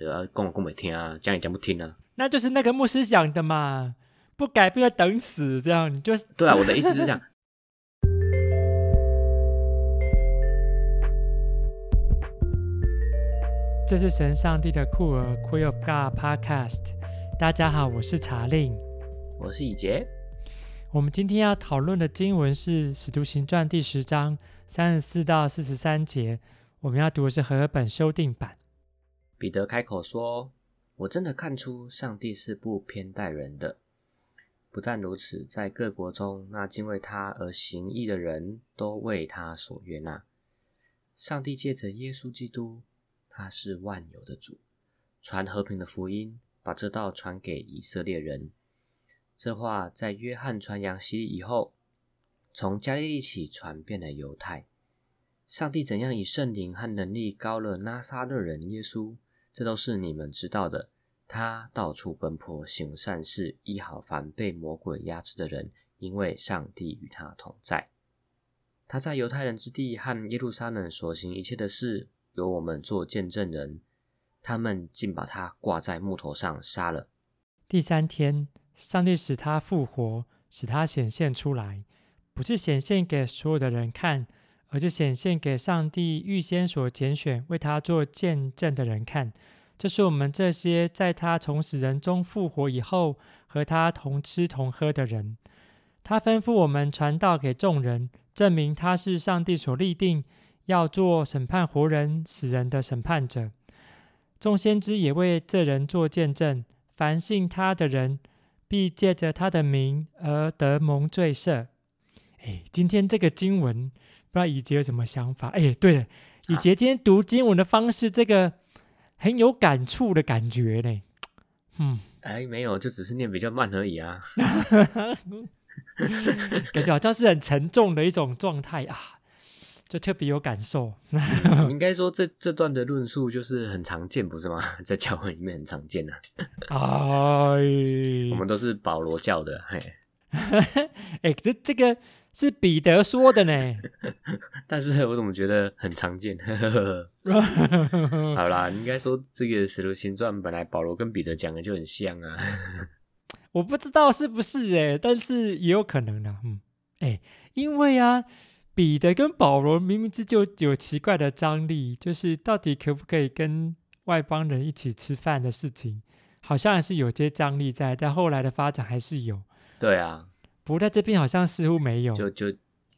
对啊，讲我讲没听啊，讲也讲不听啊。那就是那个牧师讲的嘛，不改不要等死，这样你就是对啊。我的意思是这样。这是神上帝的酷儿 Queen of God Podcast。大家好，我是查令，我是以杰。我们今天要讨论的经文是《使徒行传》第十章三十四到四十三节。我们要读的是和合本修订版。彼得开口说。我真的看出上帝是不偏待人的。不但如此，在各国中，那敬畏他而行义的人都为他所悦纳。上帝借着耶稣基督，他是万有的主，传和平的福音，把这道传给以色列人。这话在约翰传扬洗礼以后，从加利利起传遍了犹太。上帝怎样以圣灵和能力膏了拿撒勒人耶稣。这都是你们知道的。他到处奔波，行善事，医好凡被魔鬼压制的人，因为上帝与他同在。他在犹太人之地和耶路撒冷所行一切的事，由我们做见证人。他们竟把他挂在木头上杀了。第三天，上帝使他复活，使他显现出来，不是显现给所有的人看，而是显现给上帝预先所拣选为他做见证的人看。这是我们这些在他从死人中复活以后和他同吃同喝的人。他吩咐我们传道给众人，证明他是上帝所立定要做审判活人死人的审判者。众先知也为这人做见证，凡信他的人必借着他的名而得蒙罪赦。哎，今天这个经文，不知道以杰有什么想法？哎，对了，以杰今天读经文的方式，这个。很有感触的感觉呢，嗯，哎，没有，就只是念比较慢而已啊，感觉好像是很沉重的一种状态啊，就特别有感受。应该说这这段的论述就是很常见，不是吗？在教会里面很常见的。哎，我们都是保罗教的，嘿，哎，这这个。是彼得说的呢，但是我怎么觉得很常见？好啦，应该说这个《使徒行传》本来保罗跟彼得讲的就很像啊。我不知道是不是诶，但是也有可能啊。嗯，诶，因为啊，彼得跟保罗明明之就有奇怪的张力，就是到底可不可以跟外邦人一起吃饭的事情，好像还是有些张力在，但后来的发展还是有。对啊。不过在这边好像似乎没有，就就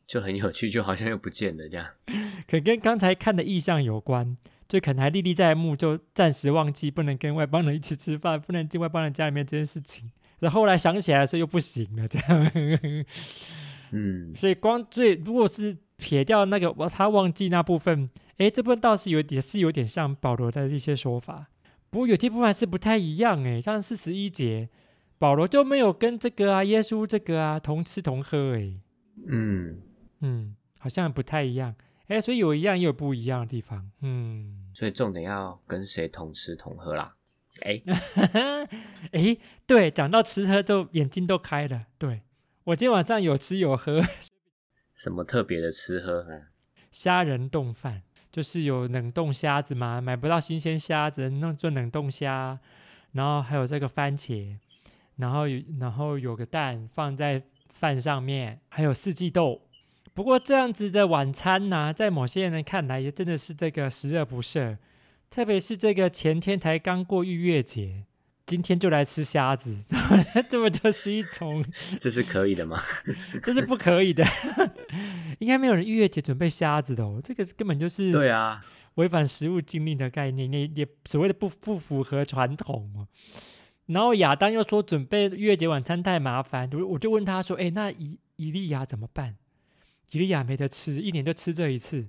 就很有趣，就好像又不见了这样。可跟刚才看的意象有关，就可能还历历在目，就暂时忘记不能跟外邦人一起吃饭，不能进外邦人家里面这件事情。然后后来想起来的时候又不行了，这样。嗯，所以光所以如果是撇掉那个他忘记那部分，诶，这部分倒是有也是有点像保罗的一些说法。不过有些部分还是不太一样，诶，像四十一节。保罗就没有跟这个啊，耶稣这个啊同吃同喝诶，嗯。嗯，好像不太一样。诶，所以有一样也有不一样的地方，嗯，所以重点要跟谁同吃同喝啦？诶。诶，对，讲到吃喝就眼睛都开了，对，我今天晚上有吃有喝，什么特别的吃喝？啊？虾仁冻饭，就是有冷冻虾子嘛，买不到新鲜虾子，弄做冷冻虾，然后还有这个番茄。然后，然后有个蛋放在饭上面，还有四季豆。不过这样子的晚餐呢、啊，在某些人看来也真的是这个十恶不赦。特别是这个前天才刚过逾越节，今天就来吃虾子，这不就是一种？这是可以的吗？这是不可以的。应该没有人逾越节准备虾子的哦，这个根本就是对啊，违反食物禁令的概念，也也所谓的不不符合传统哦。然后亚当又说准备逾越节晚餐太麻烦，我就问他说：“哎，那以以利亚怎么办？以利亚没得吃，一年就吃这一次。”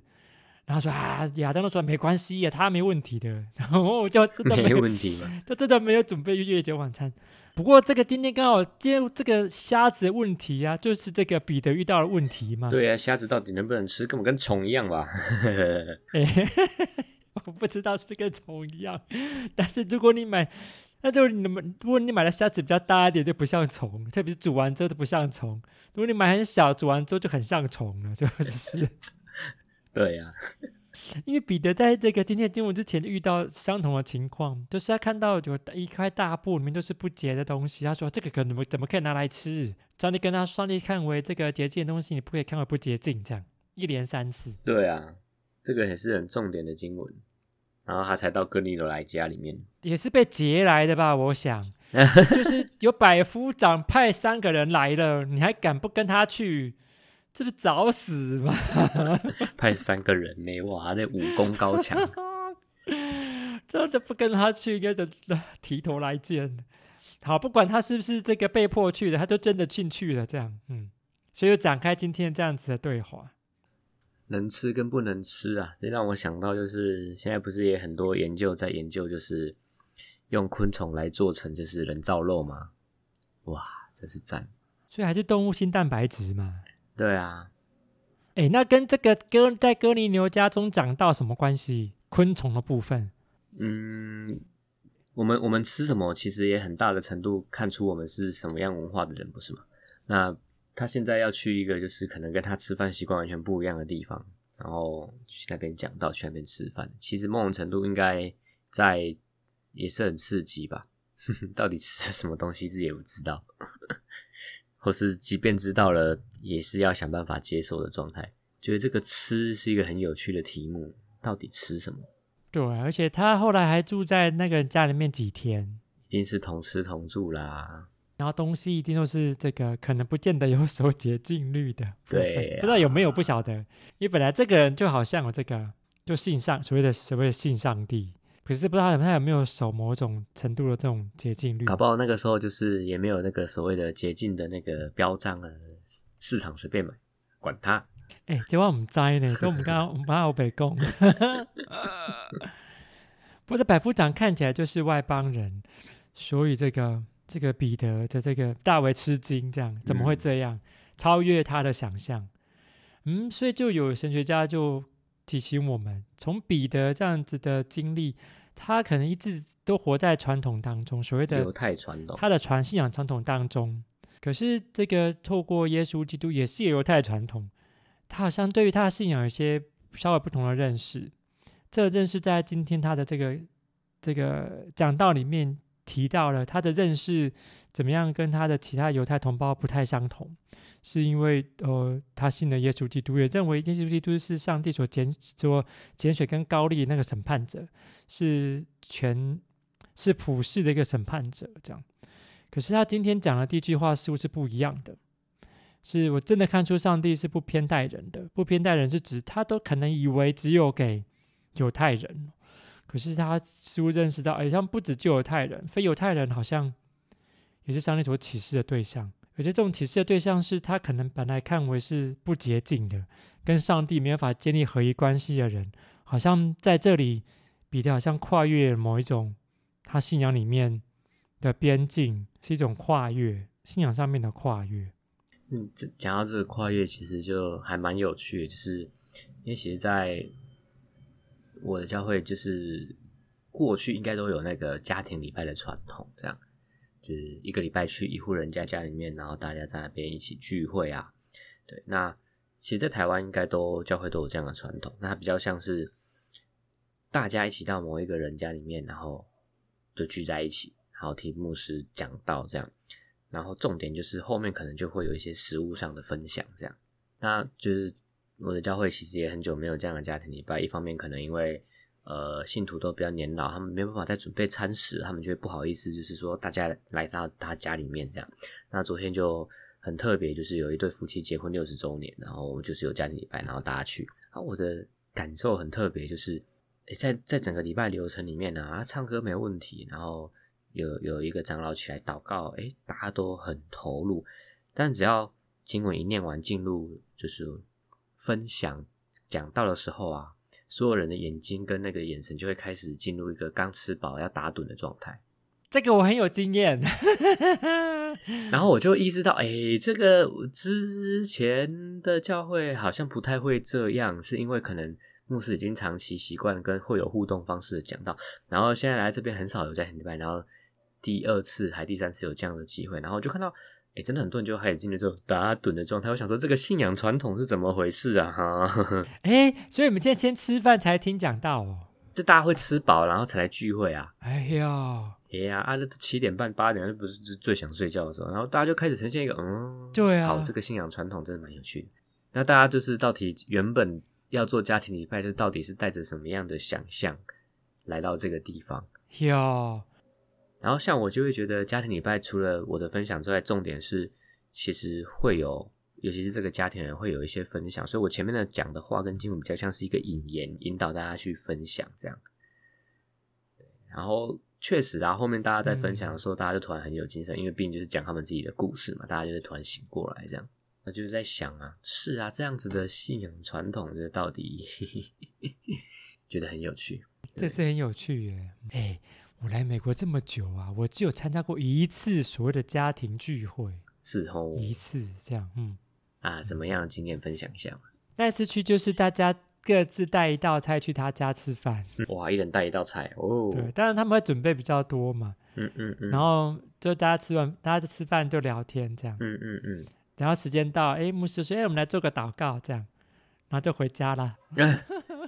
然后说：“啊，亚当都说没关系呀，他没问题的。”然后我就真的没，没问题嘛，就真的没有准备逾越节晚餐。不过这个今天刚好今天这个虾子的问题啊，就是这个彼得遇到的问题嘛。对啊，虾子到底能不能吃？根本跟虫一样吧？我不知道是不是跟虫一样，但是如果你买。那就是你们，如果你买的虾子比较大一点，就不像虫，特别是煮完之后都不像虫。如果你买很小，煮完之后就很像虫了，就是。对呀、啊。因为彼得在这个今天经文之前遇到相同的情况，就是他看到有一块大布里面都是不洁的东西，他说这个可能怎么可以拿来吃？上帝跟他上帝看为这个洁净的东西，你不可以看为不洁净，这样一连三次。对啊，这个也是很重点的经文，然后他才到哥尼流来家里面，也是被劫来的吧？我想，就是有百夫长派三个人来了，你还敢不跟他去？这不找死吗？派三个人呢？哇，那武功高强，这就不跟他去，应该得提头来见。好，不管他是不是这个被迫去的，他就真的进去了。这样，嗯，所以就展开今天这样子的对话。能吃跟不能吃啊，这让我想到就是现在不是也很多研究在研究，就是用昆虫来做成就是人造肉吗？哇，真是赞！所以还是动物性蛋白质嘛。对啊，哎，那跟这个哥在哥尼牛家中讲到什么关系？昆虫的部分，嗯，我们我们吃什么，其实也很大的程度看出我们是什么样文化的人，不是吗？那他现在要去一个就是可能跟他吃饭习惯完全不一样的地方，然后去那边讲到，去那边吃饭，其实某种程度应该在也是很刺激吧？到底吃了什么东西，自己也不知道。或是即便知道了，也是要想办法接受的状态。觉得这个吃是一个很有趣的题目，到底吃什么？对，而且他后来还住在那个人家里面几天，一定是同吃同住啦。然后东西一定都是这个，可能不见得有守洁净律的。对、啊，不知道有没有不晓得。因为本来这个人就好像有这个，就信上所谓的所谓的信上帝。可是不知道他有没有守某种程度的这种洁净率，搞不好那个时候就是也没有那个所谓的洁净的那个标章啊，市场随便买，管他。哎、欸，结果我们栽呢，跟我们刚刚我们刚北宫。不过百夫长看起来就是外邦人，所以这个这个彼得的这个大为吃惊，这样怎么会这样？嗯、超越他的想象。嗯，所以就有神学家就。提醒我们，从彼得这样子的经历，他可能一直都活在传统当中，所谓的犹太传统，他的传信仰传统当中。可是这个透过耶稣基督也是犹太传统，他好像对于他的信仰有些稍微不同的认识。这正是在今天他的这个这个讲道里面提到了他的认识怎么样跟他的其他犹太同胞不太相同。是因为呃，他信了耶稣基督，也认为耶稣基督是上帝所拣所拣选跟高利那个审判者，是全是普世的一个审判者。这样，可是他今天讲的第一句话似乎是不一样的，是我真的看出上帝是不偏待人的，不偏待人是指他都可能以为只有给犹太人，可是他似乎认识到，好像不止就犹太人，非犹太人好像也是上帝所启示的对象。而且这种启示的对象是他可能本来看为是不洁净的，跟上帝没有办法建立合一关系的人，好像在这里彼得好像跨越某一种他信仰里面的边境，是一种跨越信仰上面的跨越。嗯，讲到这个跨越，其实就还蛮有趣，就是因为其实在我的教会，就是过去应该都有那个家庭礼拜的传统，这样。就是一个礼拜去一户人家家里面，然后大家在那边一起聚会啊。对，那其实，在台湾应该都教会都有这样的传统。那它比较像是大家一起到某一个人家里面，然后就聚在一起，然后听牧师讲道这样。然后重点就是后面可能就会有一些食物上的分享这样。那就是我的教会其实也很久没有这样的家庭礼拜，一方面可能因为。呃，信徒都比较年老，他们没办法再准备餐食，他们觉得不好意思，就是说大家来到他家里面这样。那昨天就很特别，就是有一对夫妻结婚六十周年，然后就是有家庭礼拜，然后大家去。啊，我的感受很特别，就是在在整个礼拜流程里面呢，啊，唱歌没有问题，然后有有一个长老起来祷告，诶，大家都很投入。但只要经文一念完，进入就是分享讲到的时候啊。所有人的眼睛跟那个眼神就会开始进入一个刚吃饱要打盹的状态。这个我很有经验。然后我就意识到，哎，这个之前的教会好像不太会这样，是因为可能牧师已经长期习惯跟会有互动方式的讲到，然后现在来这边很少有在礼拜，然后第二次还第三次有这样的机会，然后就看到哎，真的很多人就开始进入这种打盹的状态。我想说，这个信仰传统是怎么回事啊？哈，哎，所以我们今天先吃饭才听讲到哦。就大家会吃饱，然后才来聚会啊。哎呀，哎呀，啊，这七点半八点，那不是最想睡觉的时候。然后大家就开始呈现一个，嗯，对啊，好，这个信仰传统真的蛮有趣的。那大家就是到底原本要做家庭礼拜，就到底是带着什么样的想象来到这个地方？哟。然后像我就会觉得家庭礼拜除了我的分享之外，重点是其实会有，尤其是这个家庭人会有一些分享，所以我前面的讲的话跟经文比较像是一个引言，引导大家去分享这样。然后确实啊，后面大家在分享的时候，大家就突然很有精神，因为毕竟就是讲他们自己的故事嘛，大家就会突然醒过来这样。那就是在想啊，是啊，这样子的信仰传统，这到底 觉得很有趣，这是很有趣耶，哎。我来美国这么久啊，我只有参加过一次所谓的家庭聚会，是哦，一次这样，嗯。啊，怎么样的经验分享一下嘛？那次去就是大家各自带一道菜去他家吃饭，哇，一人带一道菜哦，对，当然他们会准备比较多嘛，嗯嗯嗯，然后就大家吃完，大家就吃饭就聊天这样，嗯嗯嗯，然后时间到，哎，牧师说，哎，我们来做个祷告这样，然后就回家了，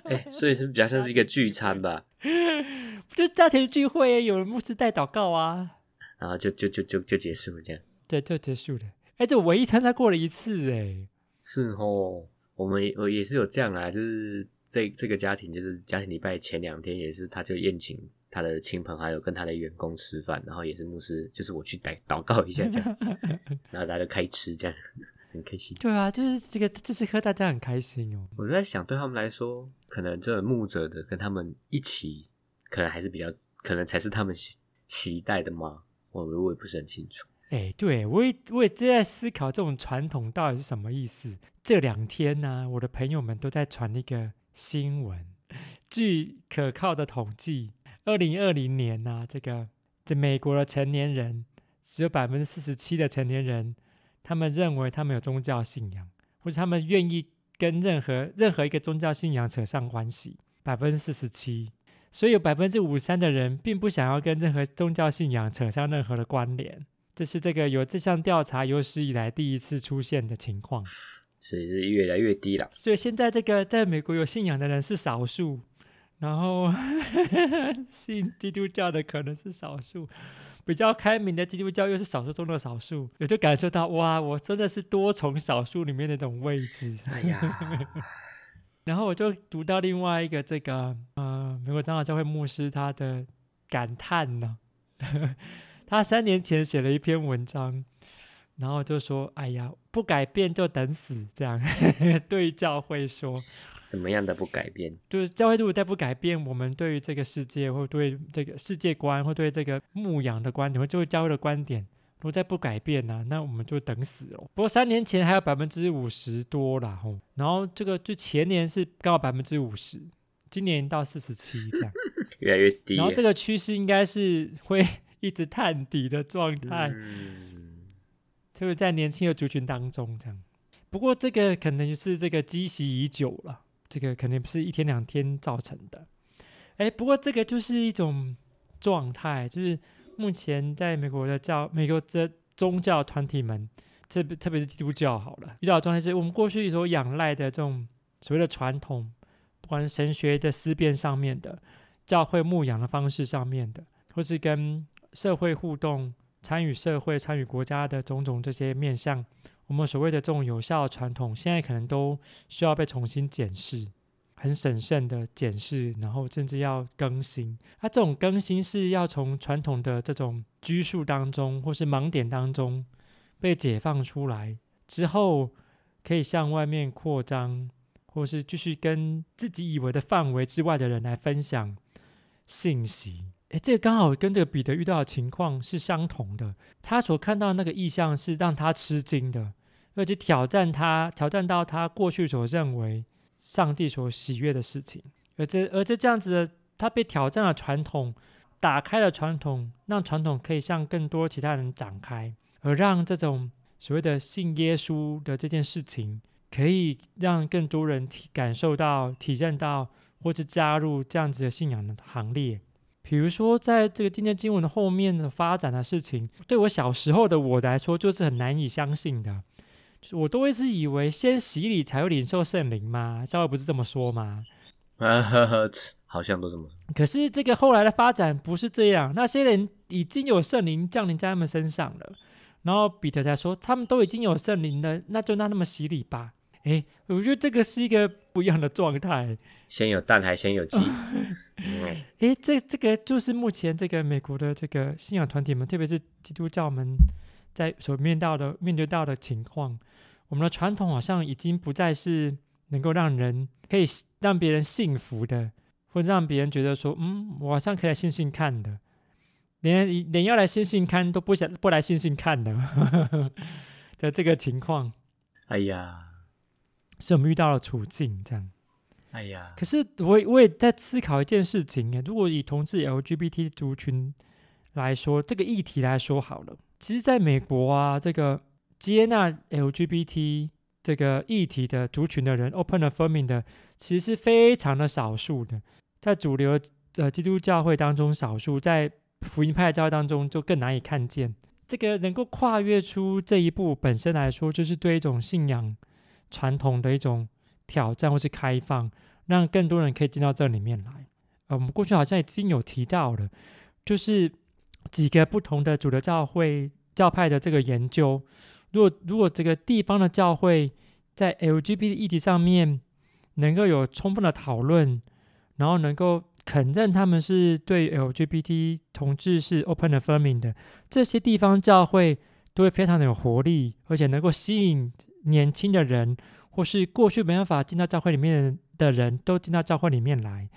哎，所以是比较像是一个聚餐吧。就家庭聚会，有人牧师带祷告啊，然后就就就就就结束了这样，对，就结束了。哎，这我唯一参加过了一次，哎，是哦，我们我也是有这样啊，就是这这个家庭，就是家庭礼拜前两天也是，他就宴请他的亲朋好友跟他的员工吃饭，然后也是牧师，就是我去带祷告一下这样，然后大家就开吃这样，很开心。对啊，就是这个这次喝大家很开心哦。我就在想，对他们来说，可能这牧者的跟他们一起。可能还是比较，可能才是他们期待的吗？我我也不是很清楚。哎、对，我也我也正在思考这种传统到底是什么意思。这两天呢、我的朋友们都在传一个新闻，据可靠的统计，二零二零年呢、这个这美国的成年人只有百分之四十七的成年人，他们认为他们有宗教信仰，或者他们愿意跟任何任何一个宗教信仰扯上关系，百分之四十七。所以有百分之五十三的人并不想要跟任何宗教信仰扯上任何的关联，这是这个有这项调查有史以来第一次出现的情况，所以是越来越低了。所以现在这个在美国有信仰的人是少数，然后 信基督教的可能是少数，比较开明的基督教又是少数中的少数，我就感受到哇，我真的是多重少数里面的那种位置。哎呀。然后我就读到另外一个这个呃，美国长老教会牧师他的感叹呢，他三年前写了一篇文章，然后就说：“哎呀，不改变就等死。”这样 对教会说，怎么样的不改变？就是教会如果再不改变，我们对于这个世界或对这个世界观或对这个牧养的观点或这位教会的观点。如果再不改变呢、啊，那我们就等死了。不过三年前还有百分之五十多啦，吼，然后这个就前年是刚好百分之五十，今年到四十七这样，越来越低。然后这个趋势应该是会 一直探底的状态，嗯，就是在年轻的族群当中这样。不过这个可能是这个积习已久了，这个肯定不是一天两天造成的。哎，不过这个就是一种状态，就是。目前在美国的教，美国的宗教团体们，特别特别是基督教，好了，遇到的状态是我们过去所仰赖的这种所谓的传统，不管是神学的思辨上面的，教会牧养的方式上面的，或是跟社会互动、参与社会、参与国家的种种这些面向，我们所谓的这种有效的传统，现在可能都需要被重新检视。很审慎的检视，然后甚至要更新。它、啊、这种更新是要从传统的这种拘束当中，或是盲点当中被解放出来之后，可以向外面扩张，或是继续跟自己以为的范围之外的人来分享信息。诶，这个刚好跟这个彼得遇到的情况是相同的。他所看到的那个意象是让他吃惊的，而且挑战他，挑战到他过去所认为。上帝所喜悦的事情，而这而这这样子的，他被挑战了传统，打开了传统，让传统可以向更多其他人展开，而让这种所谓的信耶稣的这件事情，可以让更多人体感受到、体验到，或是加入这样子的信仰的行列，比如说，在这个今天经文的后面的发展的事情，对我小时候的我来说，就是很难以相信的。就是我都会是以为先洗礼才会领受圣灵吗？教会不是这么说吗？呵呵呵，好像都这么。可是这个后来的发展不是这样，那些人已经有圣灵降临在他们身上了。然后彼得才说，他们都已经有圣灵了，那就让他们洗礼吧。诶，我觉得这个是一个不一样的状态。先有蛋还先有鸡？诶，这这个就是目前这个美国的这个信仰团体们，特别是基督教们在所面到的面对到的情况。我们的传统好像已经不再是能够让人可以让别人信服的，或者让别人觉得说，嗯，我好像可以来信信看的。连连要来信信看都不想不来信信看的 的这个情况，哎呀，是我们遇到了处境这样。哎呀，可是我我也在思考一件事情，如果以同志 LGBT 族群来说，这个议题来说好了，其实在美国啊，这个接纳 LGBT 这个议题的族群的人，open affirming 的，其实是非常的少数的，在主流的基督教会当中，少数在。福音派教会当中就更难以看见这个能够跨越出这一步本身来说，就是对一种信仰传统的一种挑战或是开放，让更多人可以进到这里面来。呃，我们过去好像已经有提到了，就是几个不同的主流教会教派的这个研究，如果如果这个地方的教会在 LGBT 议题上面能够有充分的讨论，然后能够。肯认他们是对 LGBT 同志是 open affirming 的，这些地方教会都会非常的有活力，而且能够吸引年轻的人，或是过去没办法进到教会里面的人都进到教会里面来。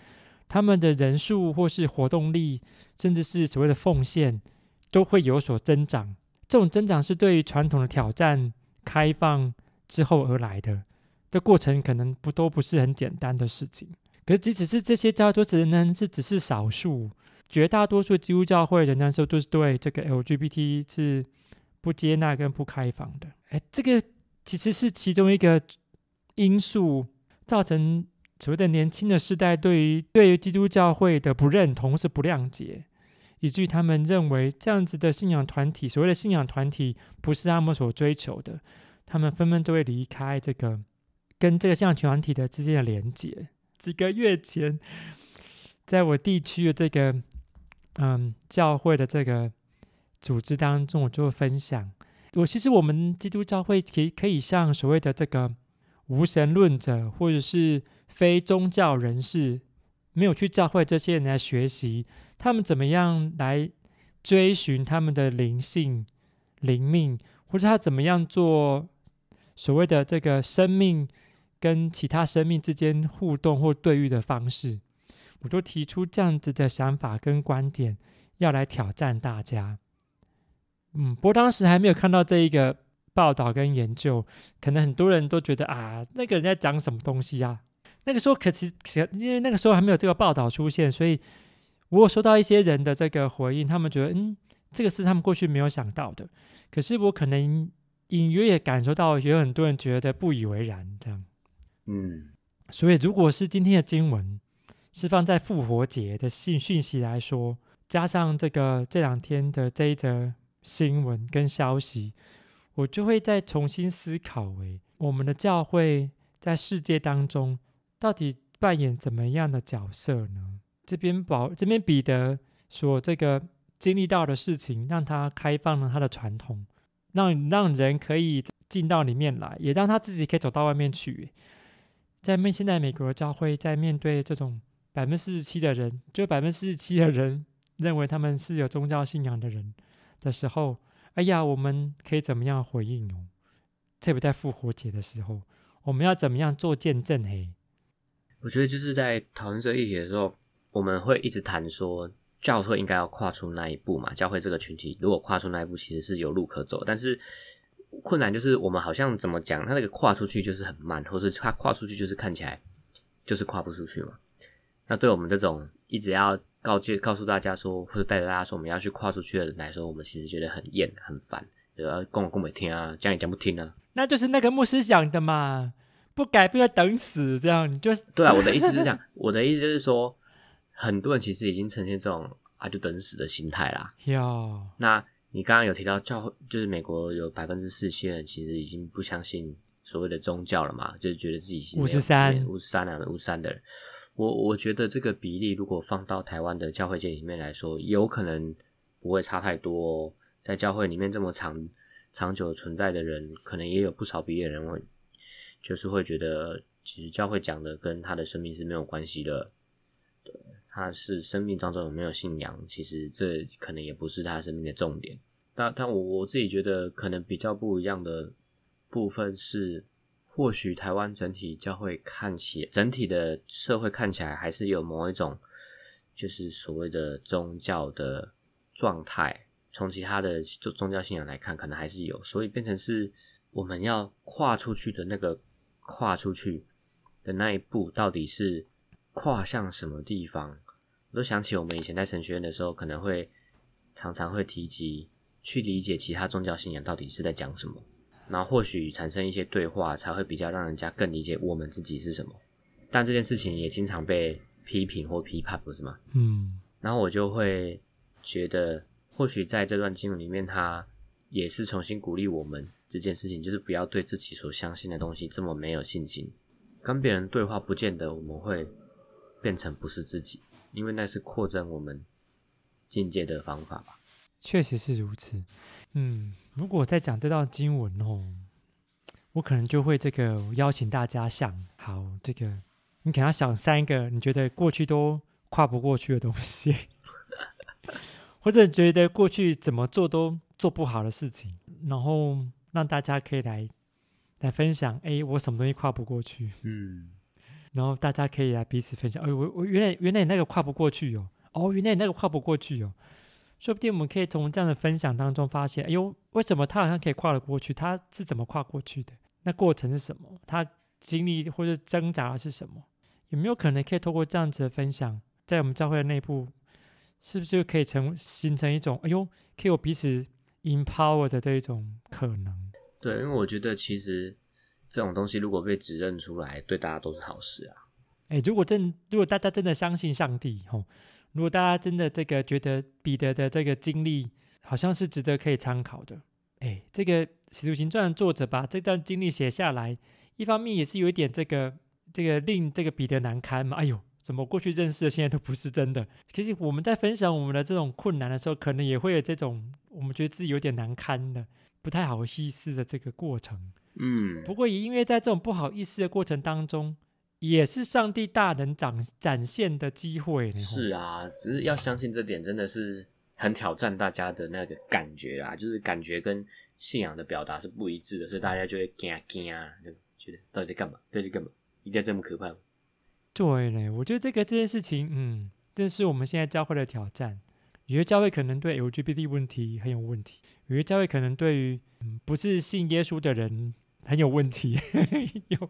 他们的人数或是活动力，甚至是所谓的奉献，都会有所增长。这种增长是对于传统的挑战开放之后而来的，这过程可能不都不是很简单的事情。可是，即使是这些教会，都只能是只是少数，绝大多数基督教会仍然说都是对这个 LGBT 是不接纳跟不开放的。哎，这个其实是其中一个因素，造成所谓的年轻的世代对于对于基督教会的不认同是不谅解，以至于他们认为这样子的信仰团体，所谓的信仰团体不是他们所追求的，他们纷纷都会离开这个跟这个信仰团体的之间的连结。几个月前，在我地区的这个嗯教会的这个组织当中，我就分享，我其实我们基督教会可以可以向所谓的这个无神论者或者是非宗教人士，没有去教会这些人来学习，他们怎么样来追寻他们的灵性、灵命，或者他怎么样做所谓的这个生命。跟其他生命之间互动或对遇的方式，我就提出这样子的想法跟观点，要来挑战大家。嗯，不过当时还没有看到这一个报道跟研究，可能很多人都觉得啊，那个人在讲什么东西呀？那个时候可其实因为那个时候还没有这个报道出现，所以我有收到一些人的这个回应，他们觉得嗯，这个是他们过去没有想到的。可是我可能隐约也感受到有很多人觉得不以为然，这样。嗯，所以如果是今天的经文是放在复活节的信讯息来说，加上这个这两天的这一则新闻跟消息，我就会再重新思考：诶，我们的教会在世界当中到底扮演怎么样的角色呢？这边保这边彼得说，这个经历到的事情，让他开放了他的传统，让让人可以进到里面来，也让他自己可以走到外面去。在面现在美国的教会，在面对这种百分之四十七的人，就百分之四十七的人认为他们是有宗教信仰的人的时候，哎呀，我们可以怎么样回应哦？特别在复活节的时候，我们要怎么样做见证？嘿，我觉得就是在讨论这一题的时候，我们会一直谈说，教会应该要跨出那一步嘛。教会这个群体如果跨出那一步，其实是有路可走，但是。困难就是我们好像怎么讲，他那个跨出去就是很慢，或是他跨出去就是看起来就是跨不出去嘛。那对我们这种一直要告诫、告诉大家说，或者带着大家说我们要去跨出去的人来说，我们其实觉得很厌、很烦，要跟我跟没听啊，讲也讲不听啊。那就是那个牧师讲的嘛，不改不要等死，这样你就是对啊。我的意思是这样，我的意思就是说，很多人其实已经呈现这种啊，就等死的心态啦。哟，那你刚刚有提到教会，就是美国有百分之四十人其实已经不相信所谓的宗教了嘛，就是觉得自己是五十三五十三啊五十三的人。我我觉得这个比例如果放到台湾的教会界里面来说，有可能不会差太多哦。在教会里面这么长长久存在的人，可能也有不少比例的人会，就是会觉得，其实教会讲的跟他的生命是没有关系的。对，他是生命当中有没有信仰，其实这可能也不是他生命的重点。但但我我自己觉得，可能比较不一样的部分是，或许台湾整体教会看起，整体的社会看起来还是有某一种，就是所谓的宗教的状态。从其他的宗教信仰来看，可能还是有，所以变成是我们要跨出去的那个跨出去的那一步，到底是跨向什么地方？我都想起我们以前在神学院的时候，可能会常常会提及去理解其他宗教信仰到底是在讲什么，然后或许产生一些对话，才会比较让人家更理解我们自己是什么。但这件事情也经常被批评或批判，不是吗？嗯，然后我就会觉得。或许在这段经文里面，他也是重新鼓励我们这件事情，就是不要对自己所相信的东西这么没有信心。跟别人对话，不见得我们会变成不是自己，因为那是扩增我们境界的方法吧。确实是如此。嗯，如果在讲这道经文哦，我可能就会这个邀请大家想，好，这个你可能要想三个你觉得过去都跨不过去的东西。或者觉得过去怎么做都做不好的事情，然后让大家可以来来分享，哎，我什么东西跨不过去？嗯，然后大家可以来彼此分享，哎，我我原来原来那个跨不过去哟，哦，原来那个跨不过去哟，说不定我们可以从这样的分享当中发现，哎呦，为什么他好像可以跨得过去？他是怎么跨过去的？那过程是什么？他经历或者挣扎的是什么？有没有可能可以透过这样子的分享，在我们教会的内部？是不是就可以成形成一种哎呦，可以有彼此 empower 的这一种可能？对，因为我觉得其实这种东西如果被指认出来，对大家都是好事啊。哎，如果真如果大家真的相信上帝吼，如果大家真的这个觉得彼得的这个经历好像是值得可以参考的，哎，这个使徒行传作者把这段经历写下来，一方面也是有一点这个这个令这个彼得难堪嘛，哎呦。怎么过去认识的，现在都不是真的。其实我们在分享我们的这种困难的时候，可能也会有这种我们觉得自己有点难堪的、不太好意思的这个过程。嗯，不过也因为在这种不好意思的过程当中，也是上帝大能展展现的机会。是啊，只是要相信这点，真的是很挑战大家的那个感觉啊，就是感觉跟信仰的表达是不一致的，所以大家就会惊惊啊，就觉得到底在干嘛？到底干嘛？一定要这么可怕？对嘞，我觉得这个这件事情，嗯，这是我们现在教会的挑战。有些教会可能对 LGBT 问题很有问题，有些教会可能对于嗯不是信耶稣的人很有问题，有，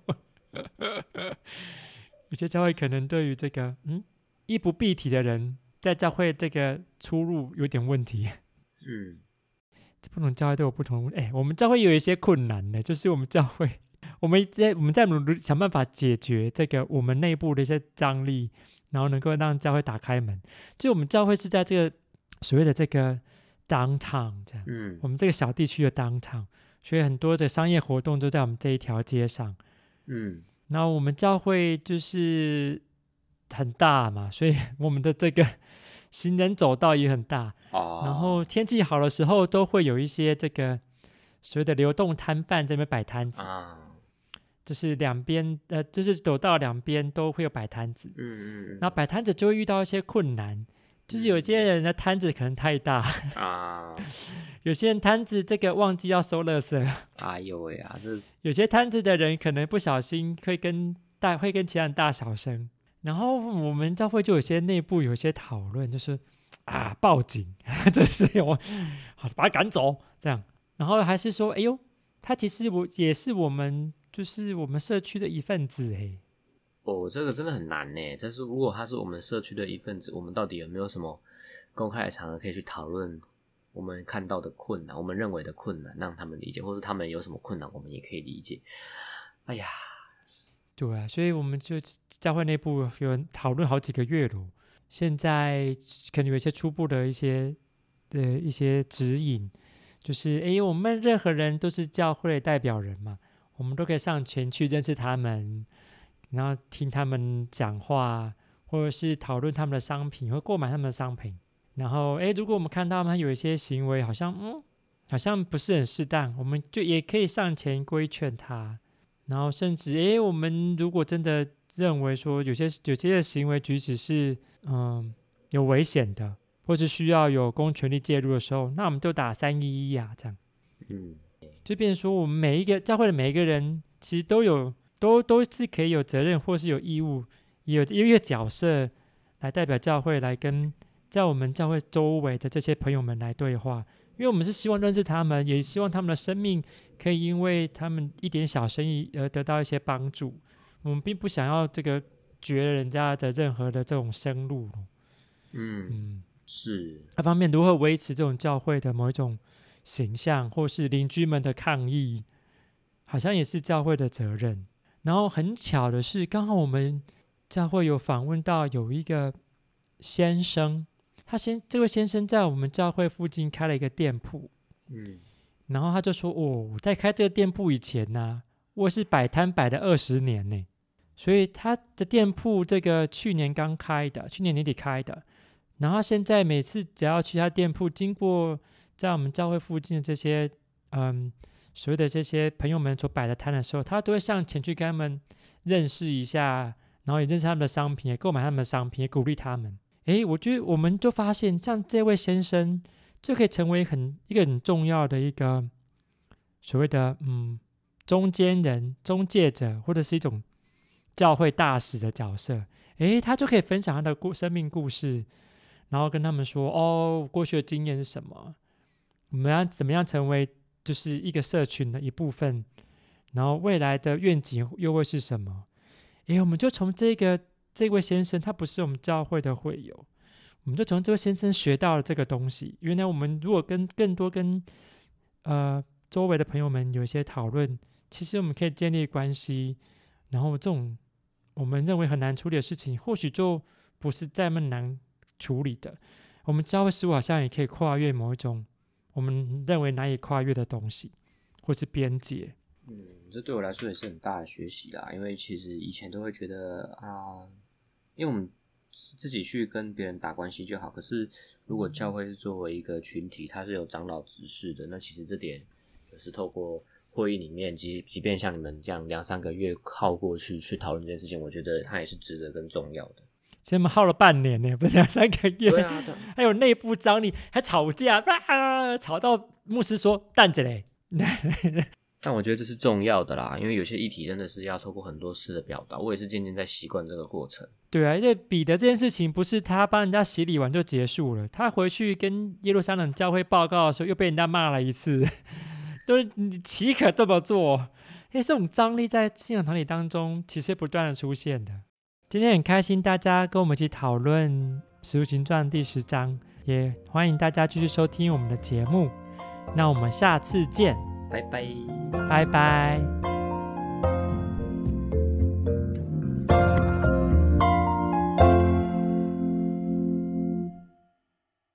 有些教会可能对于这个嗯衣不蔽体的人在教会这个出入有点问题。嗯，不同教会都有不同，哎，我们教会有一些困难呢，就是我们教会。我们在我们在努力想办法解决这个我们内部的一些张力，然后能够让教会打开门。就我们教会是在这个所谓的这个 downtown 这样，嗯，我们这个小地区的 downtown，所以很多的商业活动都在我们这一条街上，嗯，然后我们教会就是很大嘛，所以我们的这个行人走道也很大，哦，然后天气好的时候都会有一些这个所谓的流动摊贩在那边摆摊子。啊。就是两边，呃，就是走道两边都会有摆摊子，嗯嗯，嗯，然后摆摊子就会遇到一些困难，就是有些人的摊子可能太大啊，有些人摊子这个忘记要收垃圾，哎呦喂啊，这 有些摊子的人可能不小心会跟大会跟其他人大小声，然后我们教会就有些内部有些讨论，就是啊报警，这是我好把他赶走这样，然后还是说，哎呦，他其实我也是我们。就是我们社区的一份子哎，哦，这个真的很难呢。但是如果他是我们社区的一份子，我们到底有没有什么公开的场合可以去讨论我们看到的困难，我们认为的困难，让他们理解，或是他们有什么困难，我们也可以理解。哎呀，对啊，所以我们就教会内部有讨论好几个月了，现在可能有一些初步的一些的一些指引，就是诶，我们任何人都是教会代表人嘛，我们都可以上前去认识他们，然后听他们讲话，或者是讨论他们的商品，或购买他们的商品。然后诶，如果我们看到他们有一些行为，好像嗯，好像不是很适当，我们就也可以上前规劝他。然后甚至诶，我们如果真的认为说有些有些的行为举止是嗯有危险的，或是需要有公权力介入的时候，那我们就打三一一啊，这样，嗯，就变成说我们每一个教会的每一个人，其实都有都都是可以有责任或是有义务，有有一个角色来代表教会来跟在我们教会周围的这些朋友们来对话，因为我们是希望认识他们，也希望他们的生命可以因为他们一点小生意而得到一些帮助。我们并不想要这个绝人家的任何的这种生路。嗯嗯，是。那方面，如何维持这种教会的某一种形象，或是邻居们的抗议，好像也是教会的责任。然后很巧的是，刚好我们教会有访问到有一个先生，他先这位先生在我们教会附近开了一个店铺。嗯，然后他就说：“哦，在开这个店铺以前呢、啊，我是摆摊摆了二十年呢。”所以他的店铺这个去年刚开的，去年年底开的。然后现在每次只要去他店铺，经过在我们教会附近的这些嗯所谓的这些朋友们所摆的摊的时候，他都会上前去跟他们认识一下，然后也认识他们的商品，也购买他们的商品，也鼓励他们。诶，我觉得我们就发现，像这位先生就可以成为很一个很重要的一个所谓的嗯中间人、中介者，或者是一种。教会大使的角色，诶，他就可以分享他的故生命故事，然后跟他们说：“哦，过去的经验是什么？我们要怎么样成为就是一个社群的一部分？然后未来的愿景又会是什么？”诶，我们就从这个这位先生，他不是我们教会的会友，我们就从这位先生学到了这个东西。原来我们如果跟更多跟呃周围的朋友们有一些讨论，其实我们可以建立关系，然后这种。我们认为很难处理的事情，或许就不是这么难处理的。我们教会事务好像也可以跨越某一种我们认为难以跨越的东西，或是边界。嗯，这对我来说也是很大的学习啦。因为其实以前都会觉得啊，因为我们自己去跟别人打关系就好。可是如果教会是作为一个群体，它是有长老执事的，那其实这点就是透过。会议里面，即即便像你们这样两三个月耗过去去讨论这件事情，我觉得它也是值得跟重要的。其实我们耗了半年呢，不是两三个月。对啊，对还有内部张力，还吵架，啊、吵到牧师说淡着嘞。但我觉得这是重要的啦，因为有些议题真的是要透过很多次的表达。我也是渐渐在习惯这个过程。对啊，因为彼得这件事情不是他帮人家洗礼完就结束了，他回去跟耶路撒冷教会报告的时候，又被人家骂了一次。都是你岂可这么做？因为这种张力在信仰团体当中其实不断的出现的。今天很开心大家跟我们一起讨论《使徒行传》第十章，也欢迎大家继续收听我们的节目。那我们下次见，拜拜，拜拜。